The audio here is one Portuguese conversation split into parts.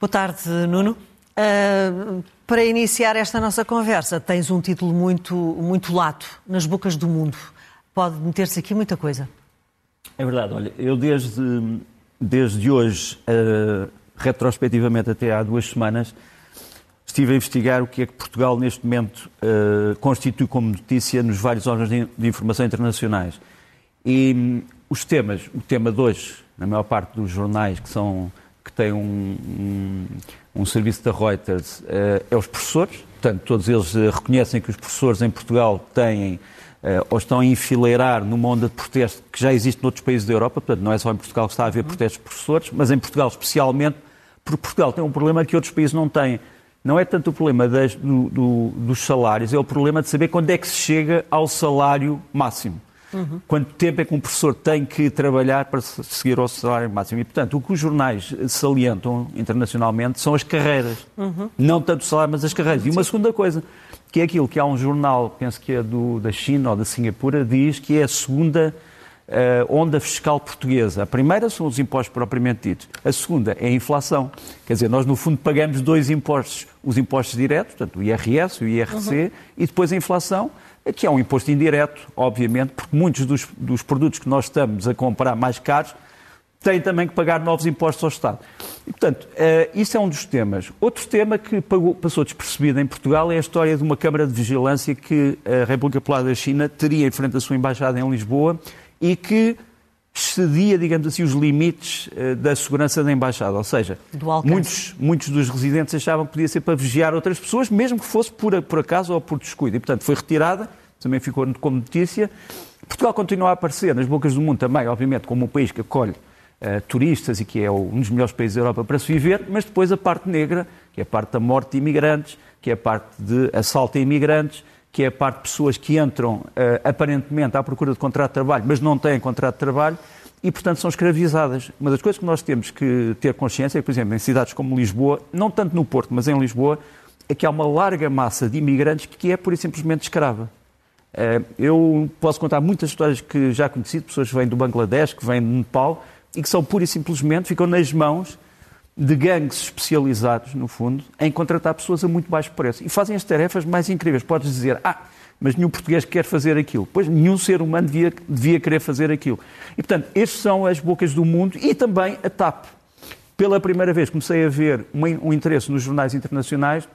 Boa tarde, Nuno. Uh, para iniciar esta nossa conversa, tens um título muito, muito lato, nas bocas do mundo. Pode meter-se aqui muita coisa. É verdade, olha, eu desde, desde hoje, uh, retrospectivamente até há duas semanas, estive a investigar o que é que Portugal neste momento uh, constitui como notícia nos vários órgãos de, de informação internacionais. E um, os temas, o tema de hoje, na maior parte dos jornais que são que têm um, um, um serviço da Reuters, uh, é os professores. Portanto, todos eles uh, reconhecem que os professores em Portugal têm uh, ou estão a enfileirar numa onda de protesto que já existe noutros países da Europa. Portanto, não é só em Portugal que está a haver protestos de professores, mas em Portugal especialmente, porque Portugal tem um problema que outros países não têm. Não é tanto o problema das, do, do, dos salários, é o problema de saber quando é que se chega ao salário máximo. Uhum. Quanto tempo é que um professor tem que trabalhar para seguir ao salário máximo? E, portanto, o que os jornais salientam internacionalmente são as carreiras. Uhum. Não tanto o salário, mas as carreiras. E uma segunda coisa, que é aquilo que há um jornal, penso que é do, da China ou da Singapura, diz que é a segunda uh, onda fiscal portuguesa. A primeira são os impostos propriamente ditos. A segunda é a inflação. Quer dizer, nós no fundo pagamos dois impostos. Os impostos diretos, portanto o IRS, o IRC, uhum. e depois a inflação que é um imposto indireto, obviamente, porque muitos dos, dos produtos que nós estamos a comprar mais caros têm também que pagar novos impostos ao Estado. E, portanto, uh, isso é um dos temas. Outro tema que pagou, passou despercebido em Portugal é a história de uma Câmara de Vigilância que a República Popular da China teria em frente à sua embaixada em Lisboa e que excedia, digamos assim, os limites uh, da segurança da embaixada. Ou seja, muitos, muitos dos residentes achavam que podia ser para vigiar outras pessoas, mesmo que fosse por, por acaso ou por descuido. E, portanto, foi retirada, também ficou como notícia. Portugal continua a aparecer nas bocas do mundo também, obviamente, como um país que acolhe uh, turistas e que é um dos melhores países da Europa para se viver, mas depois a parte negra, que é a parte da morte de imigrantes, que é a parte de assalto a imigrantes, que é a parte de pessoas que entram uh, aparentemente à procura de contrato de trabalho, mas não têm contrato de trabalho e, portanto, são escravizadas. Uma das coisas que nós temos que ter consciência é, por exemplo, em cidades como Lisboa, não tanto no Porto, mas em Lisboa, é que há uma larga massa de imigrantes que é pura e simplesmente escrava. Uh, eu posso contar muitas histórias que já conheci, de pessoas que vêm do Bangladesh, que vêm do Nepal, e que são pura e simplesmente, ficam nas mãos de gangues especializados, no fundo, em contratar pessoas a muito baixo preço. E fazem as tarefas mais incríveis. Podes dizer, ah, mas nenhum português quer fazer aquilo. Pois nenhum ser humano devia, devia querer fazer aquilo. E, portanto, estas são as bocas do mundo e também a TAP. Pela primeira vez comecei a ver um interesse nos jornais internacionais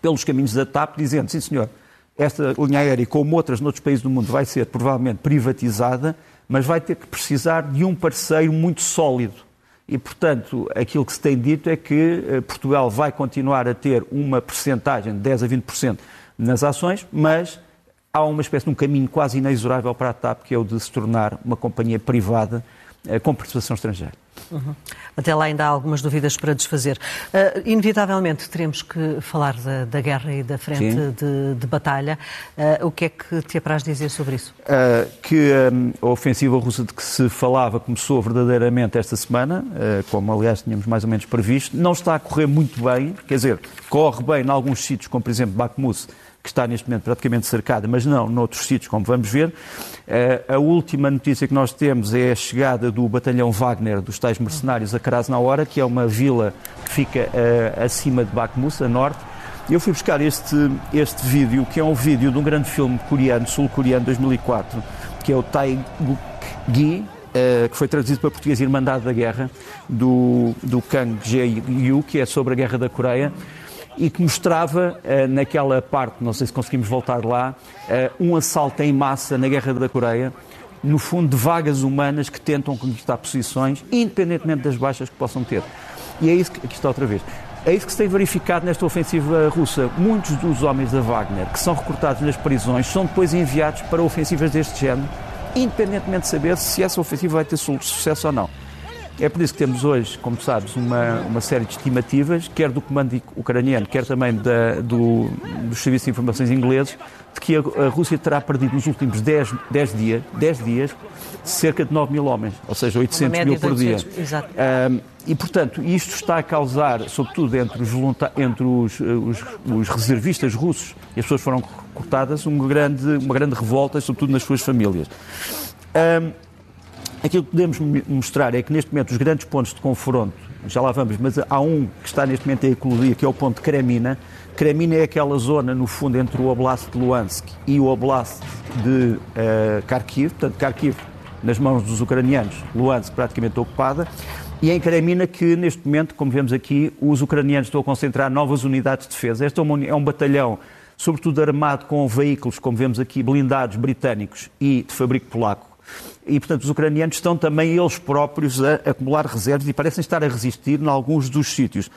pelos caminhos da TAP, dizendo, sim senhor, esta linha aérea, como outras noutros países do mundo, vai ser provavelmente privatizada, mas vai ter que precisar de um parceiro muito sólido e, portanto, aquilo que se tem dito é que eh, Portugal vai continuar a ter uma percentagem de 10 a 20% nas ações, mas há uma espécie de um caminho quase inexorável para a TAP, que é o de se tornar uma companhia privada eh, com participação estrangeira. Uhum. Até lá ainda há algumas dúvidas para desfazer. Uh, inevitavelmente teremos que falar da, da guerra e da frente de, de, batalha. Uh, o que é que te apraz dizer sobre isso? Uh, que um, a ofensiva russa de que se falava começou verdadeiramente esta semana, como aliás tínhamos mais ou menos previsto. Não está a correr muito bem, quer dizer, corre bem em alguns sítios, como por exemplo Bakhmut, que está neste momento praticamente cercada, mas não noutros sítios, como vamos ver. Eh, a última notícia que nós temos é a chegada do batalhão Wagner dos tais mercenários a Krasnahora, que é uma vila que fica uh, acima de Bakhmut, a norte. Eu fui buscar este, este vídeo, que é um vídeo de um grande filme coreano, sul-coreano, 2004, que é o Taeguk-gi, uh, que foi traduzido para português Irmandade da Guerra, do, do Kang Jae-yu, que é sobre a Guerra da Coreia e que mostrava uh, naquela parte, não sei se conseguimos voltar lá, uh, um assalto em massa na Guerra da Coreia, no fundo de vagas humanas que tentam conquistar posições, independentemente das baixas que possam ter. E é isso que aqui está outra vez. É isso que se tem verificado nesta ofensiva russa. Muitos dos homens da Wagner que são recrutados nas prisões são depois enviados para ofensivas deste género, independentemente de saber se essa ofensiva vai ter sucesso ou não. É por isso que temos hoje, como sabes, uma, uma série de estimativas, quer do comando ucraniano, quer também da, do, dos serviços de informações ingleses, de que a, Rússia terá perdido nos últimos 10, 10, dias, 10 dias cerca de 9 mil homens, ou seja, 800 mil por 800, dia. Exato. Um, e, portanto, isto está a causar, sobretudo entre os, entre os, os, os reservistas russos, e as pessoas foram cortadas, um grande, uma grande revolta, sobretudo nas suas famílias. Um, Aquilo que podemos mostrar é que neste momento os grandes pontos de confronto já lá vamos, mas há um que está neste momento a eclodir, que é o ponto Kremina. Kremina é aquela zona, no fundo, entre o Oblast de Luhansk e o Oblast de uh, Kharkiv, portanto, Kharkiv nas mãos dos ucranianos, Luhansk praticamente ocupada, e em Kremina que, neste momento, como vemos aqui, os ucranianos estão a concentrar novas unidades de defesa. Este é um, é um batalhão, sobretudo armado com veículos, como vemos aqui, blindados britânicos e de fabrico polaco. E, portanto, os ucranianos estão também eles próprios a acumular reservas e parecem estar a resistir em alguns dos sítios.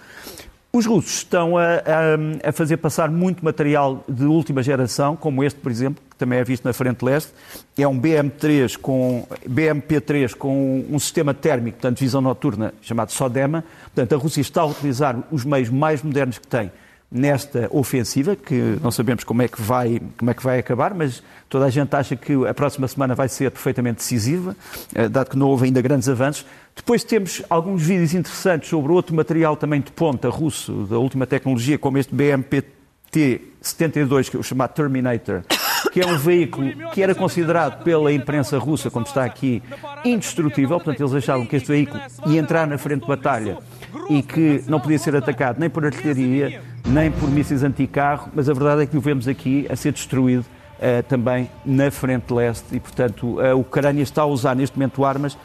Os russos estão a, a, a, fazer passar muito material de última geração, como este, por exemplo, que também é visto na frente leste. É um BM3 com, BMP3 com um sistema térmico, portanto, visão noturna, chamado SODEMA. Portanto, a Rússia está a utilizar os meios mais modernos que tem nesta ofensiva, que não sabemos como é que vai, como é que vai acabar, mas toda a gente acha que a próxima semana vai ser perfeitamente decisiva, eh, dado que não houve ainda grandes avanços. Depois temos alguns vídeos interessantes sobre outro material também de ponta russo, da última tecnologia, como este BMPT-72, que é o chamado Terminator, que é um veículo que era considerado pela imprensa russa, como está aqui, indestrutível. Portanto, eles achavam que este veículo ia entrar na frente de batalha e que não podia ser atacado nem por artilharia, nem por mísseis anticarro, mas a verdade é que o vemos aqui a ser destruído uh, também na frente leste e, portanto, a Ucrânia está a usar neste momento armas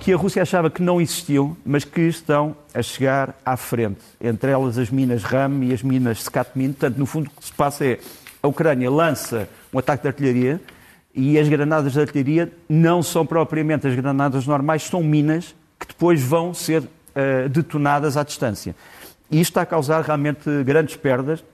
que a Rússia achava que não existiam, mas que estão a chegar à frente. Entre elas as minas RAM e as minas Skatmin. Portanto, no fundo, o que se passa é a Ucrânia lança um ataque de artilharia e as granadas de artilharia não são propriamente as granadas normais, são minas que depois vão ser uh, detonadas à distância. E isto está a causar realmente grandes perdas.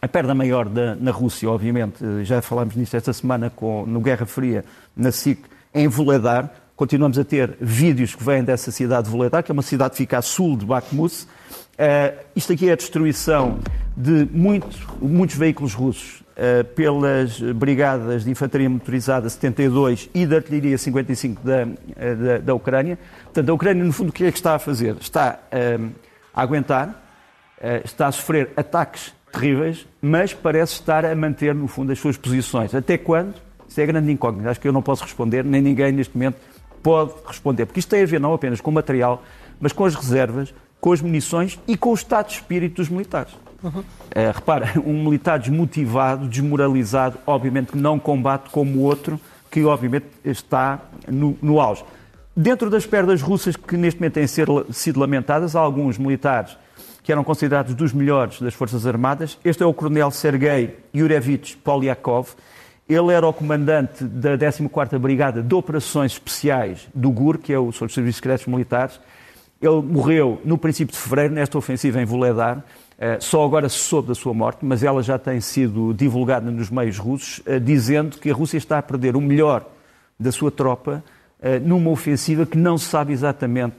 A perda maior da, na Rússia, obviamente, já falámos nisso esta semana com, no Guerra Fria, na SIC, em Voledar. Continuamos a ter vídeos que vêm dessa cidade de Voledar, que é uma cidade que fica a sul de Bakhmut. Uh, isto aqui é a destruição de muito, muitos veículos russos uh, pelas brigadas de infantaria motorizada 72 e da artilharia 55 da, da, da, Ucrânia. Portanto, a Ucrânia, no fundo, o que é que está a fazer? Está a aguentar, eh, está a sofrer ataques terríveis, mas parece estar a manter, no fundo, as suas posições. Até quando? Isso é grande incógnita. Acho que eu não posso responder, nem ninguém neste momento pode responder. Porque isto tem a ver não apenas com o material, mas com as reservas, com as munições e com o estado de espírito dos militares. Uhum. É, repara, um militar desmotivado, desmoralizado, obviamente que não combate como o outro, que obviamente está no, no auge. Dentro das perdas russas que neste momento têm sido lamentadas, há alguns militares que eram considerados dos melhores das Forças Armadas. Este é o coronel Sergei Yurevich Polyakov. Ele era o comandante da 14ª Brigada de Operações Especiais do GUR, que é o Serviço Serviços Secretos Militares. Ele morreu no princípio de fevereiro, nesta ofensiva em Vuledar. Eh, só agora se soube da sua morte, mas ela já tem sido divulgada nos meios russos, eh, dizendo que a Rússia está a perder o melhor da sua tropa eh, numa ofensiva que não se sabe exatamente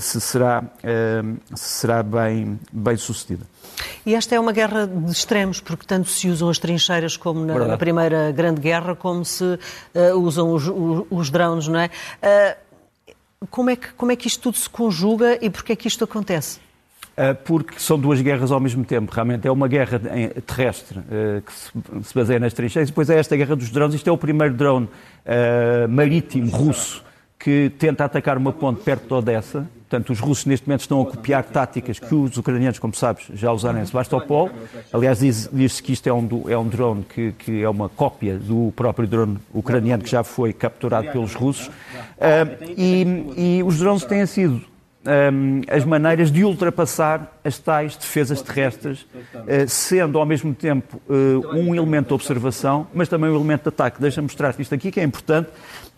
se será, se será bem, bem sucedida. E esta é uma guerra de extremos, porque tanto se usam as trincheiras como na, na Primeira Grande Guerra, como se uh, usam os, os, os, drones, não é? Uh, como é, que, como é que isto tudo se conjuga e porquê é que isto acontece? Porque são duas guerras ao mesmo tempo. Realmente é uma guerra terrestre que se baseia nas trincheiras, depois é esta guerra dos drones. Isto é o primeiro drone uh, marítimo russo que tenta atacar uma ponte perto de Odessa. Portanto, os russos neste momento estão a copiar táticas que os ucranianos, como sabes, já usaram em Sebastopol. Aliás, diz-se diz que isto é um, é um drone que, que, é uma cópia do próprio drone ucraniano que já foi capturado pelos russos. E, e os drones têm sido um, as maneiras de ultrapassar as tais defesas terrestres, uh, sendo ao mesmo tempo uh, um elemento de observação, mas também um elemento de ataque. Deixa-me mostrar-te isto aqui, que é importante.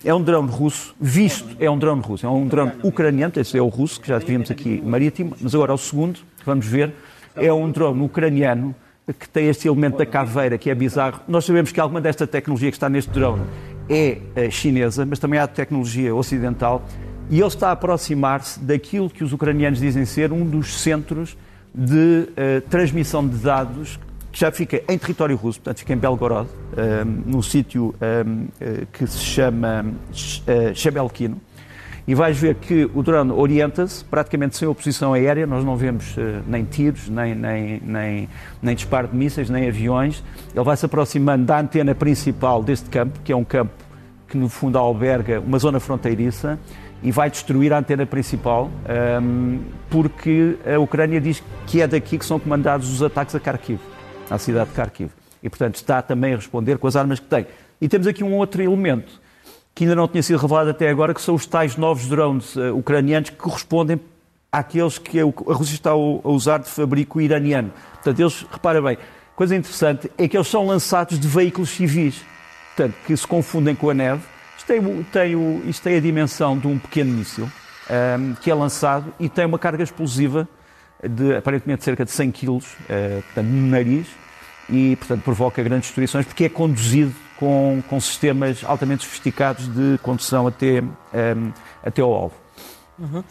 É um drone russo, visto, é um drone russo, é um drone ucraniano, esse é o russo, que já vimos aqui marítimo, mas agora o segundo, vamos ver, é um drone ucraniano que tem este elemento da caveira, que é bizarro. Nós sabemos que alguma desta tecnologia que está neste drone é uh, chinesa, mas também há tecnologia ocidental e ele está a aproximar-se daquilo que os ucranianos dizem ser um dos centros de uh, transmissão de dados que já fica em território russo, portanto fica em Belgorod, um, eh, num sítio uh, que se chama uh, Shebelkino. E vais ver que o drone orienta-se praticamente sem oposição aérea, nós não vemos uh, nem tiros, nem, nem, nem, nem disparo de mísseis, nem aviões. Ele vai se aproximando da antena principal deste campo, que é um campo que no fundo alberga uma zona fronteiriça, e vai destruir a antena principal, um, porque a Ucrânia diz que é daqui que são comandados os ataques a Kharkiv, à cidade de Kharkiv. E, portanto, está também a responder com as armas que tem. E temos aqui um outro elemento que ainda não tinha sido revelado até agora, que são os tais novos drones uh, ucranianos que correspondem àqueles que a Rússia está a usar de fabrico iraniano. Portanto, eles, repara bem, coisa interessante é que eles são lançados de veículos civis, portanto, que se confundem com a neve. Isto tem, tem, isto tem a dimensão de um pequeno míssil, um, que é lançado e tem uma carga explosiva de aparentemente cerca de 100 kg, uh, portanto, no nariz, e, portanto, provoca grandes destruições, porque é conduzido com, com sistemas altamente sofisticados de condução até, um, até ao alvo. Uhum.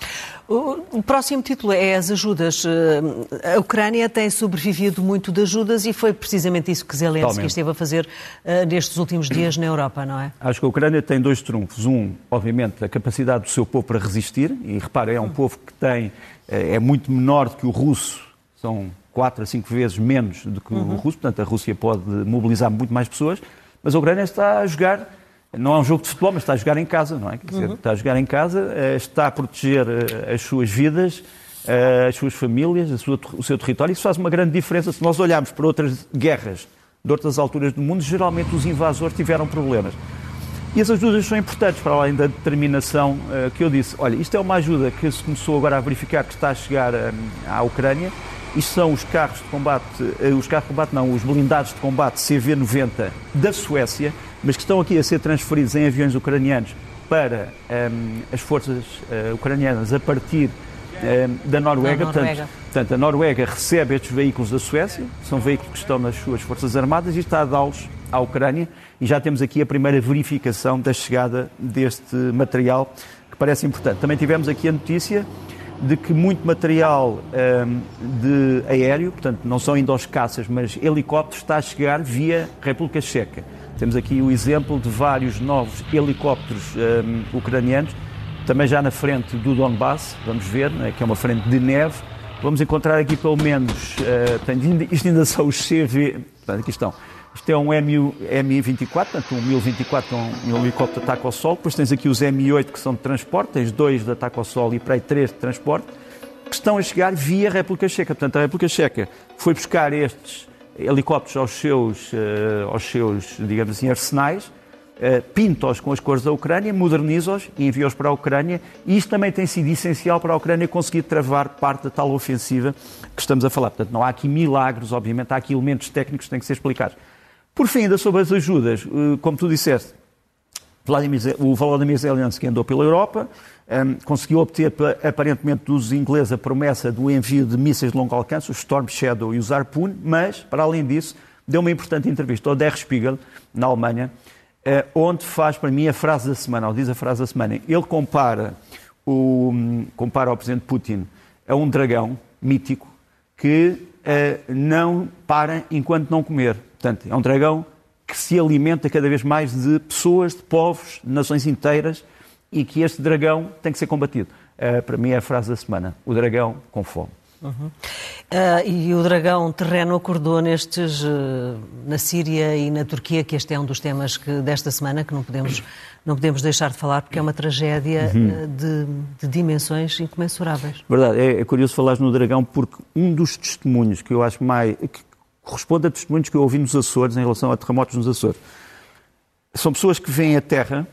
O, próximo título é as ajudas. Eh, a Ucrânia tem sobrevivido muito de ajudas e foi precisamente isso que Zelensky Totalmente. esteve a fazer uh, nestes últimos dias na Europa, não é? Acho que a Ucrânia tem dois trunfos. Um, obviamente, a capacidade do seu povo para resistir, e repara, é um povo que tem, eh, é muito menor do que o russo, são quatro a cinco vezes menos do que uhum. o russo, portanto a Rússia pode mobilizar muito mais pessoas, mas a Ucrânia está a jogar não é um jogo de futebol, mas está a jogar em casa, não é? Quer dizer, uhum. está a jogar em casa, eh, está a proteger eh, as suas vidas, eh, as suas famílias, o seu território. Isso faz uma grande diferença. Se nós olharmos para outras guerras de outras alturas do mundo, geralmente os invasores tiveram problemas. E as ajudas são importantes, para além da determinação que eu disse. Olha, isto é uma ajuda que se começou agora a verificar que está a chegar à Ucrânia. Isto são os carros de combate, os carros de combate não, os blindados de combate CV-90 da Suécia, mas que estão aqui a ser transferidos em aviões ucranianos para um, as forças uh, ucranianas a partir um, da Noruega. Noruega. Portanto, portanto, a Noruega recebe estes veículos da Suécia, são veículos que estão nas suas forças armadas e está a dá-los à Ucrânia. E já temos aqui a primeira verificação da chegada deste material, que parece importante. Também tivemos aqui a notícia de que muito material um, de aéreo, portanto, não são ainda os caças, mas helicópteros, está a chegar via República Checa. Temos aqui o exemplo de vários novos helicópteros um, ucranianos, também já na frente do Donbass, vamos ver, né, que é uma frente de neve. Vamos encontrar aqui pelo menos, uh, isto ainda são os CV, portanto, aqui estão. Isto é um Mi-24, portanto um Mi-24 é um, helicóptero de ataque ao solo. Depois tens aqui os Mi-8 que são de transporte, tens dois de ataque ao solo e para aí três de transporte, que estão a chegar via República Checa. Portanto, a República Checa foi buscar estes helicópteros aos seus, uh, aos seus digamos assim, arsenais, uh, pinta-os com as cores da Ucrânia, moderniza-os e envia-os para a Ucrânia. E isto também tem sido essencial para a Ucrânia conseguir travar parte da tal ofensiva que estamos a falar. Portanto, não há aqui milagres, obviamente, há aqui elementos técnicos que têm que ser explicados. Por fim, ainda sobre as ajudas, uh, como tu disseste, Vladimir, o Volodymyr Zelensky andou pela Europa, um, conseguiu obter aparentemente dos ingleses a promessa do envio de mísseis de longo alcance, os Storm Shadow e os Harpoon, mas, para além disso, deu uma importante entrevista ao Der Spiegel, na Alemanha, uh, onde faz para mim a frase da semana, ou diz a frase da semana. Ele compara o, compara o Presidente Putin a um dragão mítico que uh, não para enquanto não comer. Portanto, é um dragão que se alimenta cada vez mais de pessoas, de povos, de nações inteiras e que este dragão tem que ser combatido. Uh, para mim é a frase da semana: o dragão com fome. Uhum. Uh, e o dragão terreno acordou nestes uh, na Síria e na Turquia, que este é um dos temas que, desta semana que não podemos, não podemos deixar de falar, porque é uma tragédia uhum. uh, de, de, dimensões incomensuráveis. Verdade, é, é curioso falar no dragão, porque um dos testemunhos que eu acho mais. que corresponde a testemunhos que eu ouvi nos Açores em relação a terremotos nos Açores. São pessoas que veem a Terra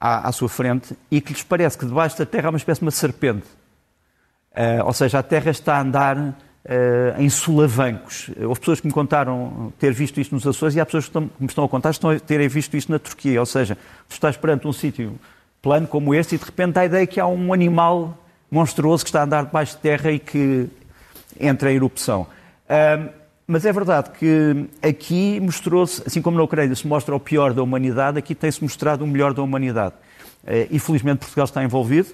à, à, sua frente e que lhes parece que debaixo da terra há uma espécie de uma serpente. Uh, ou seja, a terra está a andar uh, em solavancos. Houve pessoas que me contaram ter visto isto nos Açores e há pessoas que, estão, que me estão a contar estão a terem visto isto na Turquia. Ou seja, tu estás perante um sítio plano como este e de repente dá a ideia que há um animal monstruoso que está a andar debaixo de terra e que entra em erupção. Uh, mas é verdade que aqui mostrou-se, assim como na Ucrânia se mostra o pior da humanidade, aqui tem-se mostrado o melhor da humanidade. Eh, e felizmente Portugal está envolvido.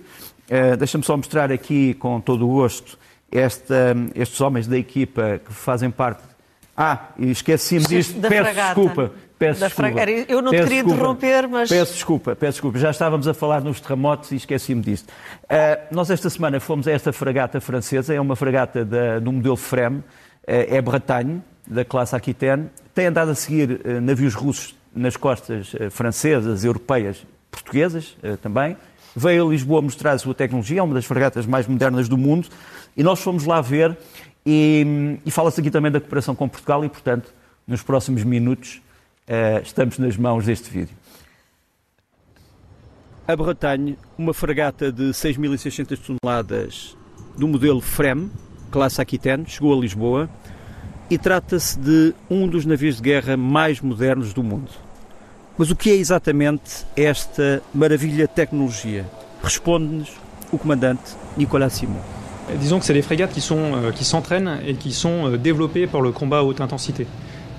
Eh, deixa-me só mostrar aqui com todo o gosto esta, estes homens da equipa que fazem parte. Ah, esqueci-me disto, da peço fragata. desculpa. Peço desculpa. Eu não te queria desculpa. interromper, mas. Peço desculpa, peço desculpa. Já estávamos a falar nos terremotos e esqueci-me disto. Uh, nós, esta semana, fomos a esta fragata francesa, é uma fragata da, do modelo FREM, é, é Bretagne, da classe Aquitaine, tem andado a seguir eh, navios russos nas costas eh, francesas, europeias, portuguesas eh, também, veio a Lisboa mostrar a sua tecnologia, é uma das fragatas mais modernas do mundo, e nós fomos lá ver, e, e fala-se aqui também da cooperação com Portugal, e portanto, nos próximos minutos, estamos nas mãos deste vídeo. A Bretagne, uma fragata de 6.600 toneladas do modelo FREM, classe Aquitaine, chegou a Lisboa e trata-se de um dos navios de guerra mais modernos do mundo. Mas o que é exatamente esta maravilha de tecnologia? Responde-nos o comandante Nicolas Simon. Disons que c'est des frégates qui euh, qui s'entraînent et qui sont euh, développées pour le combat à haute intensité.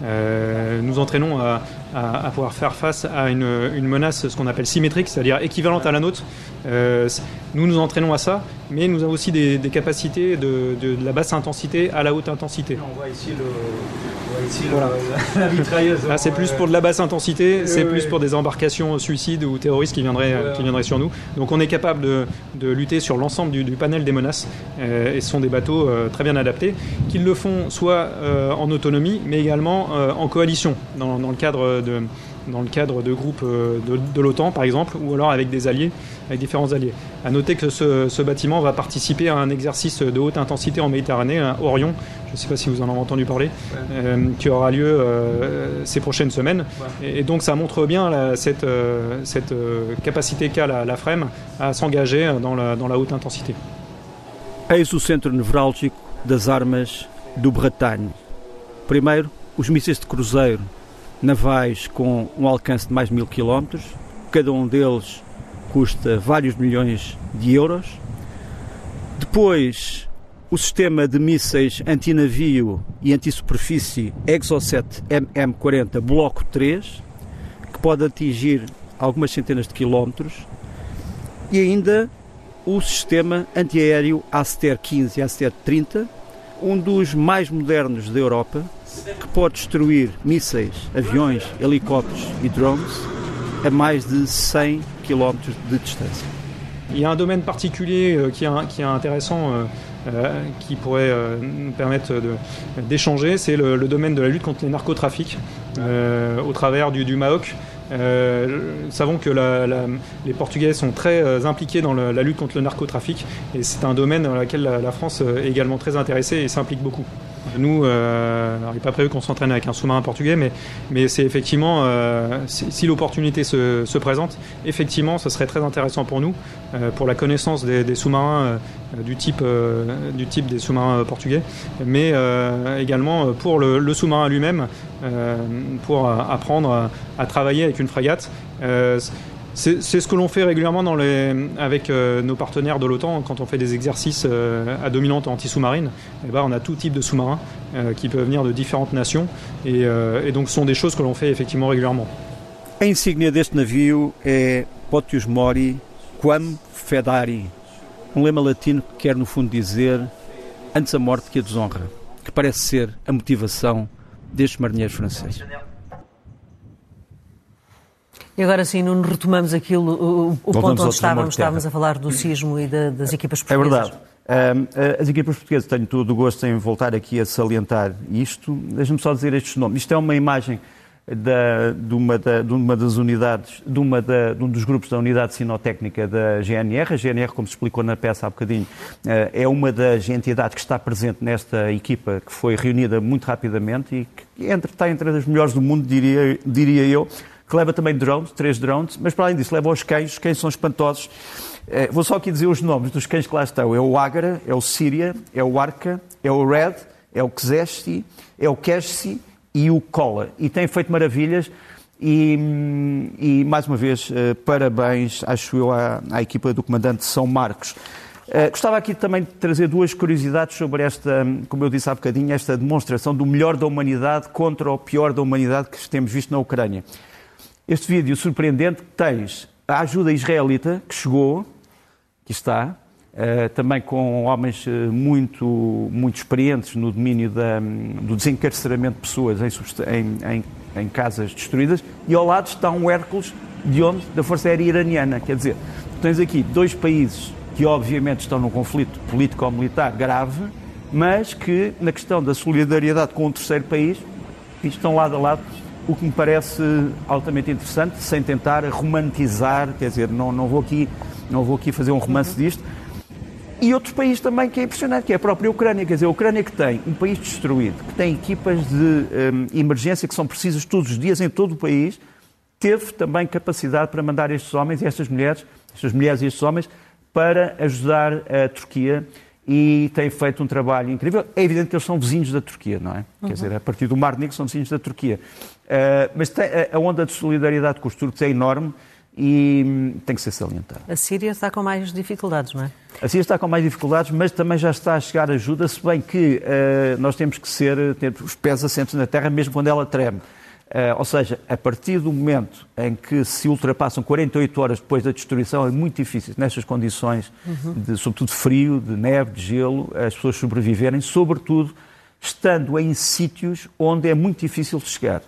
Euh, nous entraînons à, à, à, pouvoir faire face à une, une menace, ce qu'on appelle symétrique, c'est-à-dire équivalente à la nôtre. Euh, nous nous entraînons à ça, mais nous avons aussi des, des capacités de, de, de, la basse intensité à la haute intensité. On voit ici, le, on voit ici voilà. le, la mitrailleuse. Là, c'est plus pour de la basse intensité, c'est plus pour des embarcations suicides ou terroristes qui viendraient, qui viendraient sur nous. Donc on est capable de, de lutter sur l'ensemble du, du, panel des menaces, euh, et ce sont des bateaux euh, très bien adaptés, qui le font soit en autonomie, mais également en coalition, dans, dans le cadre de, dans le cadre de groupes euh, de, de l'OTAN par exemple, ou alors avec des alliés, avec différents alliés. À noter que ce, ce, bâtiment va participer à un exercice de haute intensité en Méditerranée, à Orion, je ne sais pas si vous en avez entendu parler, ouais. euh, qui aura lieu euh, ces prochaines semaines. Ouais. Et, et, donc ça montre bien la, cette, euh, cette capacité qu'a la, la, FREM à s'engager dans la, dans la haute intensité. Eis o centro nevrálgico das armas do Bretagne. Primeiro, os mísseis de cruzeiro navais com um alcance de mais de mil quilómetros, cada um deles custa vários milhões de euros. Depois, o sistema de mísseis antinavio e antisuperfície Exocet MM40 Bloco 3, que pode atingir algumas centenas de quilómetros, e ainda o sistema antiaéreo Aster 15 e Aster 30, um dos mais modernos da Europa, que e drones de 100 km de. Il y a un domaine particulier euh, qui, est, intéressant, euh, euh, qui pourrait nous permettre d'échanger, c'est le, domaine de la lutte contre les narcotrafics au travers du, MAOC. Savons que les Portugais sont très impliqués dans la lutte contre le narcotrafic et c'est un domaine dans lequel la, la France est également très intéressée et s'implique beaucoup. Nous, euh, il n'est pas prévu qu'on s'entraîne avec un sous-marin portugais, mais, c'est effectivement, euh, si, l'opportunité se, se, présente, effectivement, ce serait très intéressant pour nous, euh, pour la connaissance des, sous-marins du, type, des sous-marins portugais, mais également pour le, sous-marin lui-même, pour apprendre à, à, travailler avec une frégate. C'est ce que l'on fait régulièrement avec euh, nos partenaires de l'OTAN quand on fait des exercices euh, à dominante anti-sous-marine. Eh ben, on a tout type de sous-marins euh, qui peuvent venir de différentes nations et, donc ce sont des choses que l'on fait effectivement régulièrement. A insígnia deste navio é Potius Mori Quam Fedari, um lema latino que quer no antes a morte que a desonra, que parece ser a motivação destes marinheiros franceses. E agora sim, Nuno, retomamos aquilo, o, o ponto onde estávamos, estávamos a falar do sismo e da, das equipas portuguesas. É verdade. Um, as equipas portuguesas, tenho todo o gosto em voltar aqui a salientar isto. Deixa-me só dizer estes nomes. Isto é uma imagem da, de, uma da, de, uma das unidades, de, uma da, de um dos grupos da unidade sinotécnica da GNR. A GNR, como se explicou na peça há bocadinho, é uma das entidades que está presente nesta equipa que foi reunida muito rapidamente e que entre, está entre as melhores do mundo, diria, diria eu que leva também drones, três drones, mas para além disso leva os cães, os cães são espantosos. Eh, vou só aqui dizer os nomes dos cães que lá estão. É o Ágara, é o Síria, é o Arca, é o Red, é o Kzesti, é o Keshsi e o Kola. E tem feito maravilhas e, e mais uma vez, eh, parabéns, acho eu, à, à equipa do comandante São Marcos. Uh, gostava aqui também de trazer duas curiosidades sobre esta, como eu disse há bocadinho, esta demonstração do melhor da humanidade contra o pior da humanidade que temos visto na Ucrânia este vídeo surpreendente que tens a ajuda israelita que chegou, que está, uh, também com homens uh, muito, muito experientes no domínio da, do desencarceramento de pessoas em, em, em, em, casas destruídas, e ao lado está um Hércules de onde? Da Força Aérea Iraniana. Quer dizer, tens aqui dois países que obviamente estão num conflito político-militar grave, mas que na questão da solidariedade com o terceiro país estão lado a lado o que me parece altamente interessante, sem tentar romantizar, quer dizer, não, não vou aqui não vou aqui fazer um romance disto. E outro país também que é impressionante, que é a própria Ucrânia. Quer dizer, a Ucrânia que tem um país destruído, que tem equipas de um, emergência que são precisas todos os dias em todo o país, teve também capacidade para mandar estes homens e estas mulheres, estas mulheres e estes homens, para ajudar a Turquia e tem feito um trabalho incrível. É evidente que eles são vizinhos da Turquia, não é? Uhum. Quer dizer, a partir do Mar Negro são vizinhos da Turquia. Uh, mas tem, a onda de solidariedade com os turcos é enorme e hum, tem que ser salientado. A Síria está com mais dificuldades, não é? A Síria está com mais dificuldades, mas também já está a chegar ajuda, se bem que uh, nós temos que ser, ter os pés assentos na terra mesmo quando ela treme. Uh, ou seja, a partir do momento em que se ultrapassam 48 horas depois da destruição, é muito difícil, nestas condições, uhum. de, sobretudo de frio, de neve, de gelo, as pessoas sobreviverem, sobretudo estando em sítios onde é muito difícil chegar.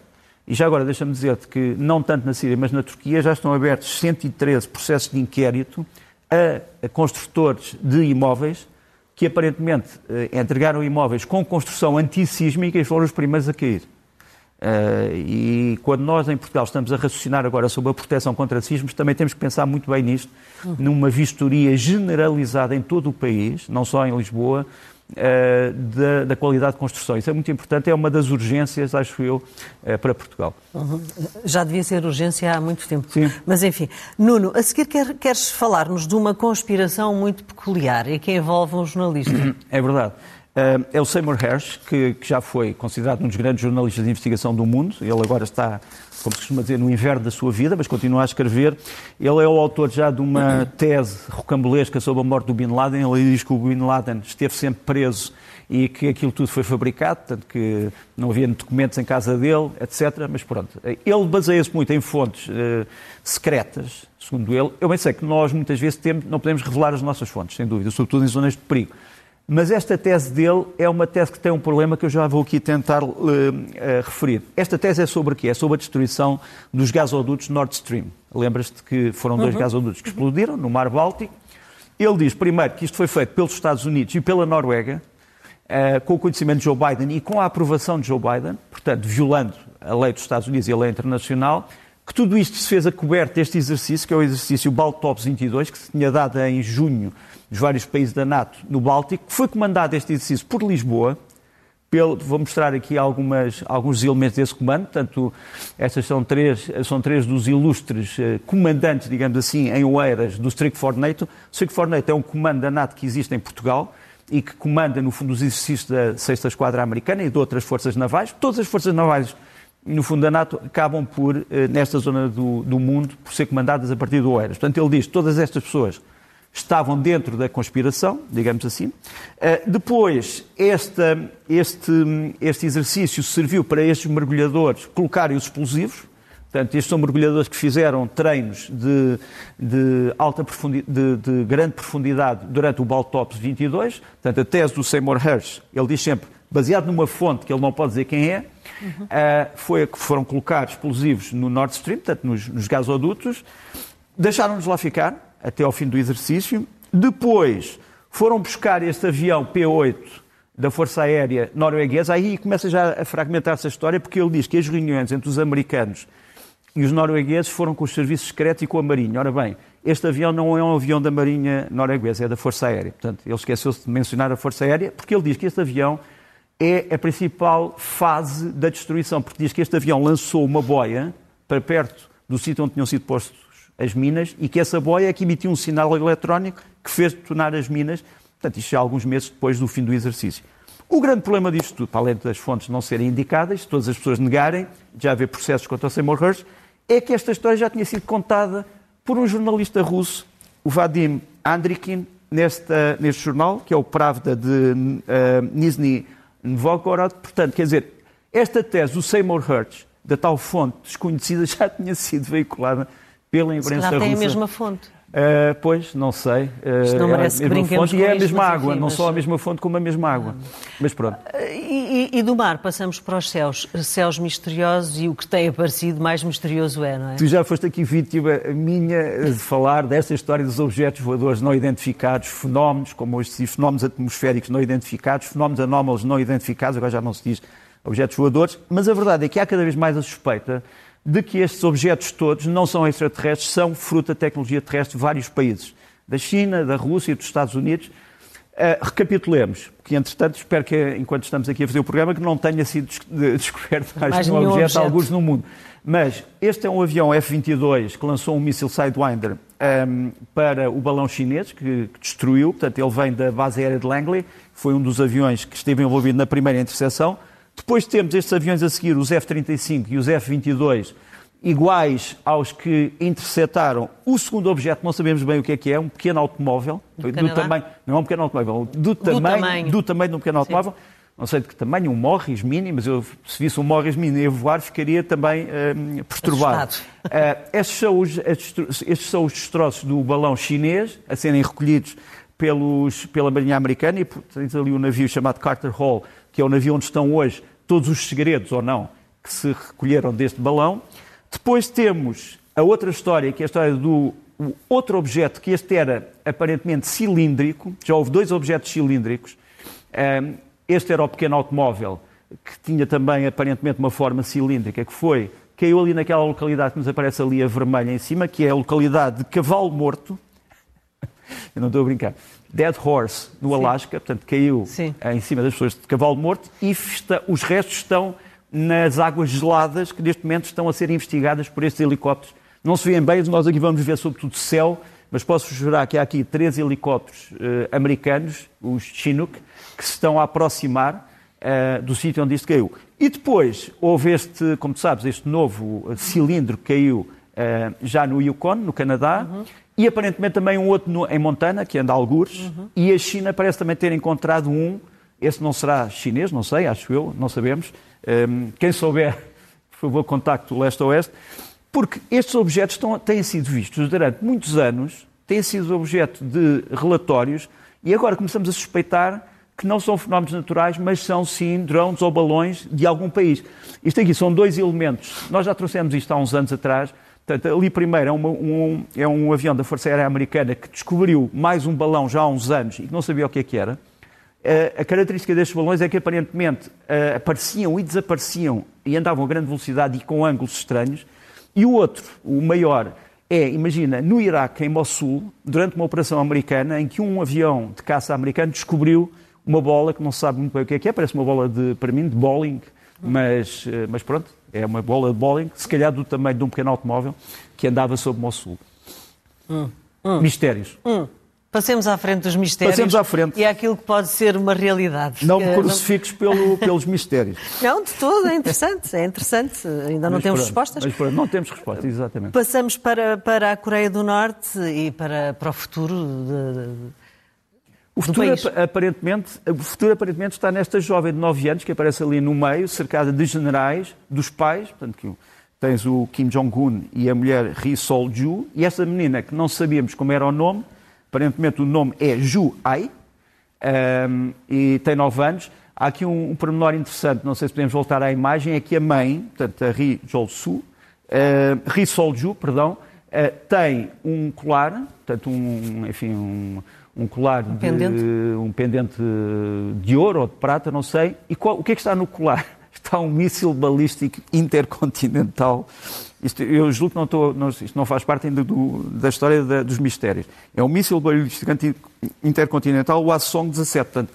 E já agora, deixa-me dizer-te que, não tanto na Síria, mas na Turquia, já estão abertos 113 processos de inquérito a, a construtores de imóveis que aparentemente eh, entregaram imóveis com construção antissísmica e foram os primeiros a cair. Uh, e quando nós em Portugal estamos a raciocinar agora sobre a proteção contra sismos, também temos que pensar muito bem nisto, numa vistoria generalizada em todo o país, não só em Lisboa, uh, da, da, qualidade de construção. Isso é muito importante, é uma das urgências, acho eu, uh, para Portugal. Uhum. Já devia ser urgência há muito tempo. Sim. Mas, enfim, Nuno, a seguir quer, queres falar-nos de uma conspiração muito peculiar e que envolve um jornalista. É verdade. É o Seymour Hersh, que, que, já foi considerado um dos grandes jornalistas de investigação do mundo. Ele agora está, como se costuma dizer, no inverno da sua vida, mas continua a escrever. Ele é o autor já de uma tese rocambolesca sobre a morte do Bin Laden. Ele diz que o Bin Laden esteve sempre preso e que aquilo tudo foi fabricado, tanto que não havia documentos em casa dele, etc. Mas pronto, ele baseia-se muito em fontes uh, secretas, segundo ele. Eu bem sei que nós muitas vezes temos, não podemos revelar as nossas fontes, sem dúvida, sobretudo em zonas de perigo. Mas esta tese dele é uma tese que tem um problema que eu já vou aqui tentar uh, uh, referir. Esta tese é sobre o quê? É sobre a destruição dos gasodutos Nord Stream. Lembras-te que foram dois uhum. gasodutos que explodiram no Mar Báltico. Ele diz, primeiro, que isto foi feito pelos Estados Unidos e pela Noruega, uh, com o conhecimento de Joe Biden e com a aprovação de Joe Biden, portanto, violando a lei dos Estados Unidos e a lei internacional, que tudo isto se fez a coberto deste exercício, que é o exercício Baltops 22, que se tinha dado em junho dos vários países da NATO no Báltico, que foi comandado este exercício por Lisboa. Pelo, vou mostrar aqui algumas, alguns elementos desse comando. Portanto, estas são três, são três dos ilustres eh, comandantes, digamos assim, em Oeiras do Strict for NATO. O Strict for NATO é um comando da NATO que existe em Portugal e que comanda, no fundo, os exercícios da 6 Esquadra Americana e de outras forças navais. Todas as forças navais, no fundo, da NATO acabam por, eh, nesta zona do, do mundo, por ser comandadas a partir do Oeiras. Portanto, ele diz que todas estas pessoas estavam dentro da conspiração, digamos assim. Eh, depois, esta, este, este exercício serviu para estes mergulhadores colocarem os explosivos. Portanto, estes são mergulhadores que fizeram treinos de, de alta profundidade, de, de, grande profundidade durante o Baltops 22. Portanto, a tese do Seymour Hersh, ele diz sempre, baseado numa fonte que ele não pode dizer quem é, uhum. uh, foi que foram colocados explosivos no Nord Stream, portanto, nos, nos gasodutos, deixaram-nos lá ficar, até ao fim do exercício. Depois foram buscar este avião P-8 da Força Aérea Norueguesa. Aí começa já a fragmentar-se a história, porque ele diz que as reuniões entre os americanos e os noruegueses foram com os serviços secretos e com a Marinha. Ora bem, este avião não é um avião da Marinha norueguesa, é da Força Aérea. Portanto, ele esqueceu-se de mencionar a Força Aérea, porque ele diz que este avião é a principal fase da destruição, porque diz que este avião lançou uma boia para perto do sítio onde tinham sido postos as minas e que essa boia é que emitiu um sinal eletrónico que fez detonar as minas, portanto, isto já alguns meses depois do fim do exercício. O grande problema disto tudo, para além das fontes não serem indicadas, todas as pessoas negarem, já haver processos contra o Seymour Hersh, é que esta história já tinha sido contada por um jornalista russo, o Vadim Andrikin, nesta, neste jornal, que é o Pravda de uh, Nizhny Novgorod. Portanto, quer dizer, esta tese do Seymour Hersh, da tal fonte desconhecida, já tinha sido veiculada pela imprensa russa. tem a mesma fonte. Uh, pois, não sei. Uh, Isto não é merece é que fonte e é a mesma água, enfim, não mas... só a mesma fonte como a mesma água. Mas pronto. Uh, e, e, do mar passamos para os céus, céus misteriosos e o que tem aparecido mais misterioso é, não é? Tu já foste aqui vítima minha de falar desta história dos objetos voadores não identificados, fenómenos, como hoje se diz, fenómenos atmosféricos não identificados, fenómenos anómalos não identificados, agora já não se diz objetos voadores, mas a verdade é que há cada vez mais a suspeita de que estes objetos todos não são extraterrestres, são fruto da tecnologia terrestre de vários países. da China, da Rússia e dos Estados Unidos. Uh, recapitulemos, que entretanto espero que, enquanto estamos aqui a fazer o programa, que não tenha sido descoberto mais, mais nenhum objeto, objeto, alguns no mundo. Mas este é um avião F-22 que lançou um míssil Sidewinder um, ehm, para o balão chinês, que, que, destruiu. Portanto, ele vem da base aérea de Langley, foi um dos aviões que esteve envolvido na primeira interseção. Depois temos estes aviões a seguir, os F-35 e os F-22, iguais aos que interceptaram o segundo objeto, não sabemos bem o que é que é, um pequeno automóvel, do, do tamanho, não é um pequeno automóvel, do, do tamanho, tamanho, do tamanho de um pequeno automóvel. Sim não sei de que tamanho, um Morris Mini, mas eu, se visse um Morris Mini a voar, ficaria também uh, perturbado. Uh, estes, são os, estes, estes, são os destroços do balão chinês a serem recolhidos pelos, pela Marinha Americana e tens ali um navio chamado Carter Hall, que é o navio onde estão hoje todos os segredos, ou não, que se recolheram deste balão. Depois temos a outra história, que é a história do outro objeto, que este era aparentemente cilíndrico, já houve dois objetos cilíndricos. Este era o pequeno automóvel que tinha também aparentemente uma forma cilíndrica, que foi, caiu ali naquela localidade que nos aparece ali a vermelha em cima, que é a localidade de Cavalo Morto. Eu não estou a brincar. Dead Horse, no Alasca, portanto, caiu Sim. em cima das pessoas de Cavalo Morto e os restos estão nas águas geladas que neste momento estão a ser investigadas por estes helicópteros. Não se vêem bem, nós aqui vamos ver sobretudo céu, mas posso jurar que há aqui três helicópteros uh, americanos, os Chinook, que se estão a aproximar uh, do sítio onde isto caiu. E depois houve este, como tu sabes, este novo cilindro que caiu já no Yukon, no Canadá, uhum. E aparentemente também um outro no, em Montana, que anda a algures, uhum. e a China parece também ter encontrado um, esse não será chinês, não sei, acho eu, não sabemos. Um, quem souber, por favor, contacte o leste-oeste, porque estes objetos estão, têm sido vistos durante muitos anos, têm sido objeto de relatórios, e agora começamos a suspeitar que não são fenómenos naturais, mas são sim drones ou balões de algum país. Isto aqui são dois elementos. Nós já trouxemos isto há uns anos atrás. Portanto, ali primeiro é, uma, um, é um avião da Força Aérea Americana que descobriu mais um balão já há uns anos e que não sabia o que é que era. A característica destes balões é que aparentemente apareciam e desapareciam e andavam a grande velocidade e com ângulos estranhos. E o outro, o maior, é, imagina, no Iraque, em Mossul, durante uma operação americana, em que um avião de caça americano descobriu uma bola que não se sabe muito bem o que é que é, parece uma bola de, para mim, de bowling, mas, eh, mas pronto, é uma bola de bowling, se calhar do tamanho de um pequeno automóvel, que andava sobre Mossul. Hum, hum, Mistérios. Hum. Passemos à frente dos mistérios. Passemos à frente. E é aquilo que pode ser uma realidade. Não me crucifiques não... Pelo, pelos mistérios. Não, de todo, é interessante, é interessante. Ainda não mas temos pronto, respostas. Mas pronto, não temos respostas, exatamente. Passamos para, para a Coreia do Norte e para, para o futuro de, o futuro, aparentemente, o futuro aparentemente está nesta jovem de 9 anos que aparece ali no meio, cercada de generais, dos pais, portanto, que tens o Kim Jong-un e a mulher Ri Sol-ju, e essa menina que não sabíamos como era o nome, aparentemente o nome é Ju Ai, um, e tem 9 anos. Há aqui um, um pormenor interessante, não sei se podemos voltar à imagem, é que a mãe, portanto, a Ri Jol-su, uh, Ri Sol-ju, perdão, uh, tem um colar, portanto, um, enfim, um um colar um de pendente. um pendente de ouro ou de prata, não sei. E qual, o que é que está no colar? Está um míssil balístico intercontinental. Isto, eu julgo que não estou, não, isto não faz parte ainda do, da história da, dos mistérios. É um míssil balístico intercontinental, o Asong 17. Portanto,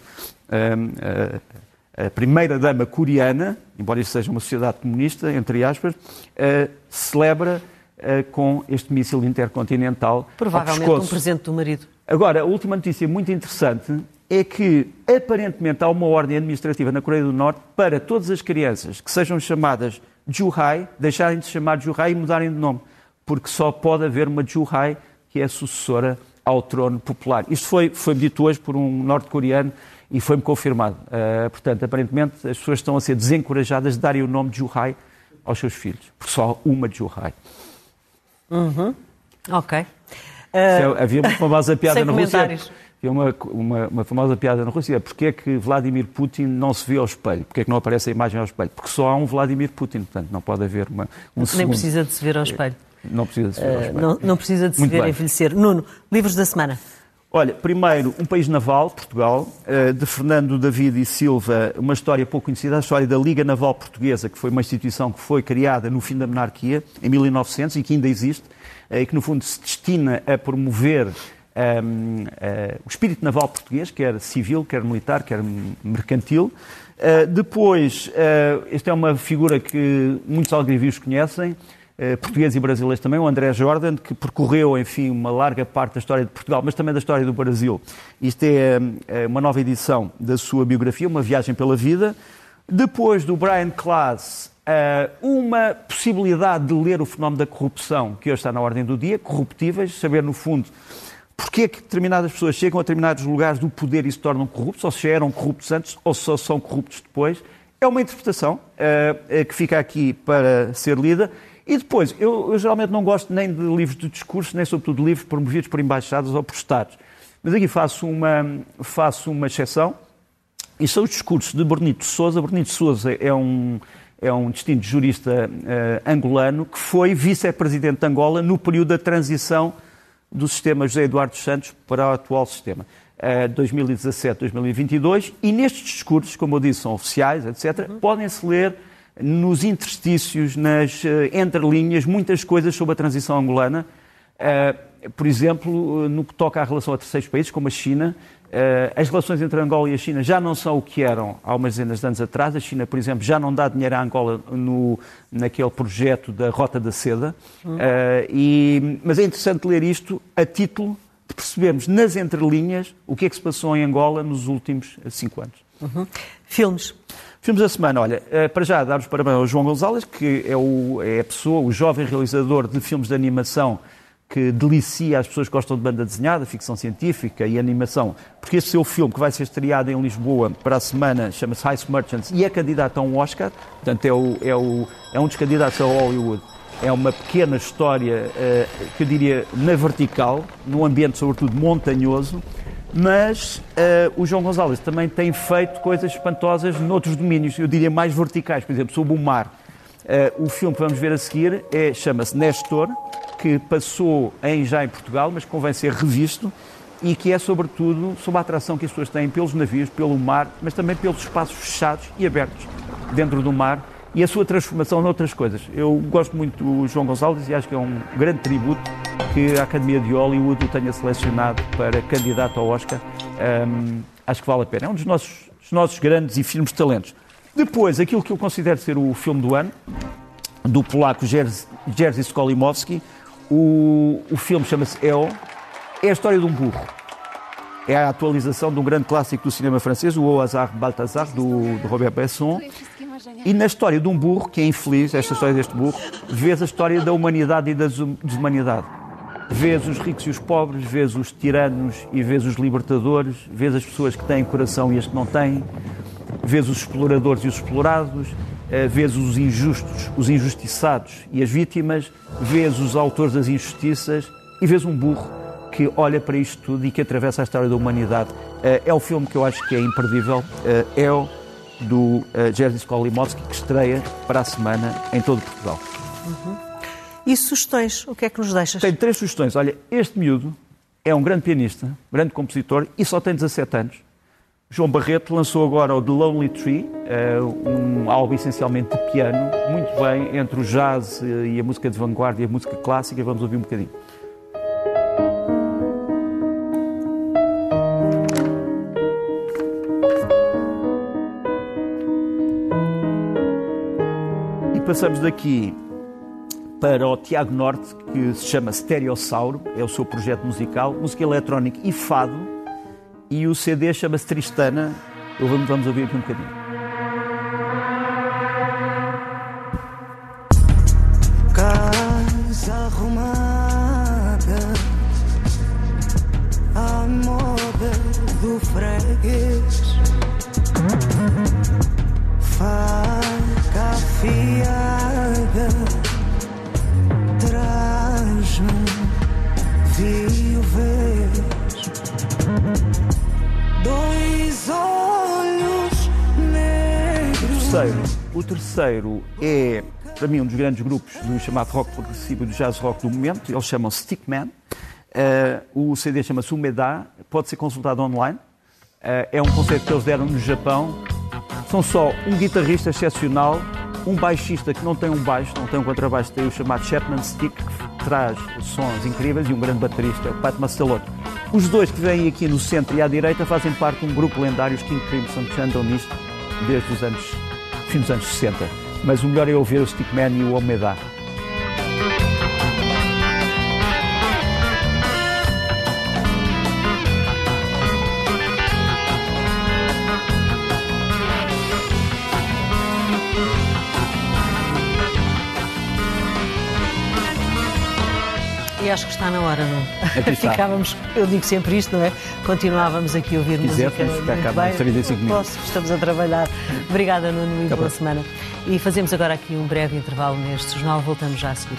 a, a, a primeira-dama coreana, embora isto seja uma sociedade comunista, entre aspas, uh, celebra uh, com este míssil intercontinental. Provavelmente um presente do marido. Agora, a última notícia muito interessante é que, aparentemente, há uma ordem administrativa na Coreia do Norte para todas as crianças que sejam chamadas Juhai, deixarem de se chamar Juhai e mudarem de nome, porque só pode haver uma Juhai que é a sucessora ao trono popular. Isto foi, foi dito hoje por um norte-coreano e foi-me confirmado. Uh, portanto, aparentemente, as pessoas estão a ser desencorajadas de darem o nome de Juhai aos seus filhos, porque só uma Juhai. Uhum. Ok. Uh, havia uma famosa piada na Rússia. Havia uma, uma, uma, famosa piada na Rússia. Porquê é que Vladimir Putin não se vê ao espelho? Porquê é que não aparece a imagem ao espelho? Porque só há um Vladimir Putin, portanto não pode haver uma, um Nem segundo. precisa de se ver ao espelho. Não precisa de se ver ao espelho. Uh, não, não, precisa de se Muito ver bem. envelhecer. Nuno, livros da semana. Olha, primeiro, Um País Naval, Portugal, eh, de Fernando David e Silva, uma história pouco conhecida, a história da Liga Naval Portuguesa, que foi uma instituição que foi criada no fim da monarquia, em 1900, e que ainda existe, eh, e que no fundo se destina a promover um, uh, o espírito naval português, quer civil, quer militar, quer mercantil. Uh, depois, uh, esta é uma figura que muitos algarvios conhecem, portugueses e brasileiros também, o André Jordan, que percorreu, enfim, uma larga parte da história de Portugal, mas também da história do Brasil. Isto é, é uma nova edição da sua biografia, uma viagem pela vida. Depois do Brian Klaas, uma possibilidade de ler o fenómeno da corrupção, que hoje está na ordem do dia, corruptíveis, saber, no fundo, Porquê é que determinadas pessoas chegam a determinados lugares do poder e se tornam corruptos, ou se eram corruptos antes, ou só são corruptos depois? É uma interpretação que fica aqui para ser lida. E depois, eu, eu, geralmente não gosto nem de livros de discurso, nem sobretudo de livros promovidos por embaixadas ou por Estados. Mas aqui faço uma, faço uma exceção, e são os discursos de Bernito Souza. Bernito Souza é um, é um distinto jurista uh, angolano que foi vice-presidente de Angola no período da transição do sistema José Eduardo Santos para o atual sistema. 2017-2022, e nestes discursos, como eu disse, são oficiais, etc., uhum. podem-se ler nos interstícios, nas uh, entrelinhas, muitas coisas sobre a transição angolana. Uh, por exemplo, no que toca à relação a terceiros países, como a China, as relações entre Angola e a China já não são o que eram há umas dezenas de anos atrás. A China, por exemplo, já não dá dinheiro à Angola no, naquele projeto da Rota da Seda. Uh, e, mas é interessante ler isto a título de percebermos nas entrelinhas o que é que se passou em Angola nos últimos cinco anos. Uhum. Filmes. Filmes da semana, olha, uh, para já dar os parabéns ao João Gonzalez, que é, o, é a pessoa, o jovem realizador de filmes de animação que delicia as pessoas que gostam de banda desenhada, ficção científica e animação, porque este seu filme, que vai ser estreado em Lisboa para a semana, chama-se Heist Merchants e é candidato a um Oscar, portanto é, o, é, o, é um dos candidatos a Hollywood. É uma pequena história, uh, que eu diria, na vertical, num ambiente sobretudo montanhoso, mas uh, o João Gonzalez também tem feito coisas espantosas noutros domínios, eu diria mais verticais, por exemplo, sobre o mar. Uh, o filme que vamos ver a seguir é, chama-se Nestor, que passou em, já em Portugal, mas convém ser revisto e que é, sobretudo, sobre a atração que as pessoas têm pelos navios, pelo mar, mas também pelos espaços fechados e abertos dentro do mar e a sua transformação noutras coisas. Eu gosto muito do João Gonçalves e acho que é um grande tributo que a Academia de Hollywood o tenha selecionado para candidato ao Oscar. Um, acho que vale a pena. É um dos nossos, dos nossos grandes e firmes talentos. Depois, aquilo que eu considero ser o filme do ano, do polaco Jerzy, Jerzy Skolimowski, o, o filme chama-se EO, é a história de um burro. É a atualização de um grande clássico do cinema francês, o O Hasard Balthazar, do, do Robert Besson. E na história de um burro, que é infeliz, esta história deste burro, vês a história da humanidade e da desumanidade. Vês os ricos e os pobres, vês os tiranos e vês os libertadores, vês as pessoas que têm coração e as que não têm, vês os exploradores e os explorados, eh, vês os injustos, os injustiçados e as vítimas, vês os autores das injustiças e vês um burro que olha para isto tudo e que atravessa a história da humanidade. Eh, é o filme que eu acho que é imperdível. Eh, é o do Jerzy Skolimowski, que estreia para a semana em todo Portugal. Uhum. E sugestões? O que é que nos deixas? Tenho três sugestões. Olha, este miúdo é um grande pianista, grande compositor e só tem 17 anos. João Barreto lançou agora o The Lonely Tree, eh, um álbum essencialmente de piano, muito bem entre o jazz eh, e a música de vanguarda e a música clássica. Vamos ouvir um bocadinho. Passamos daqui para o Tiago Norte, que se chama Stereossauro, é o seu projeto musical, música eletrónica e fado e o CD chama-se Tristana. Vamos, vamos ouvir aqui um bocadinho. Terceiro é, para mim, um dos grandes grupos do chamado rock progressivo e do jazz rock do momento. Eles chamam Stickman. Uh, o CD chama-se Umeda, pode ser consultado online. Uh, é um concerto que eles deram no Japão. São só um guitarrista excepcional, um baixista que não tem um baixo, não tem um contrabaixo, tem o chamado Chapman Stick, que traz sons incríveis, e um grande baterista, o Pat Mastelotto. Os dois que vêm aqui no centro e à direita fazem parte de um grupo lendário, os King Crimson, que andam nisto desde os anos, fim dos anos 60. Mas o melhor é ouvir o Stickman e o Omeda. E acho que está na hora, não? Está. Ficávamos, eu digo sempre isto, não é? Continuávamos aqui a ouvir quiser, música. ficar muito mais bem. 35 minutos. Posso, estamos a trabalhar. Obrigada, Nuno, e Até boa semana. E fazemos agora aqui um breve intervalo neste jornal. Voltamos já a seguir.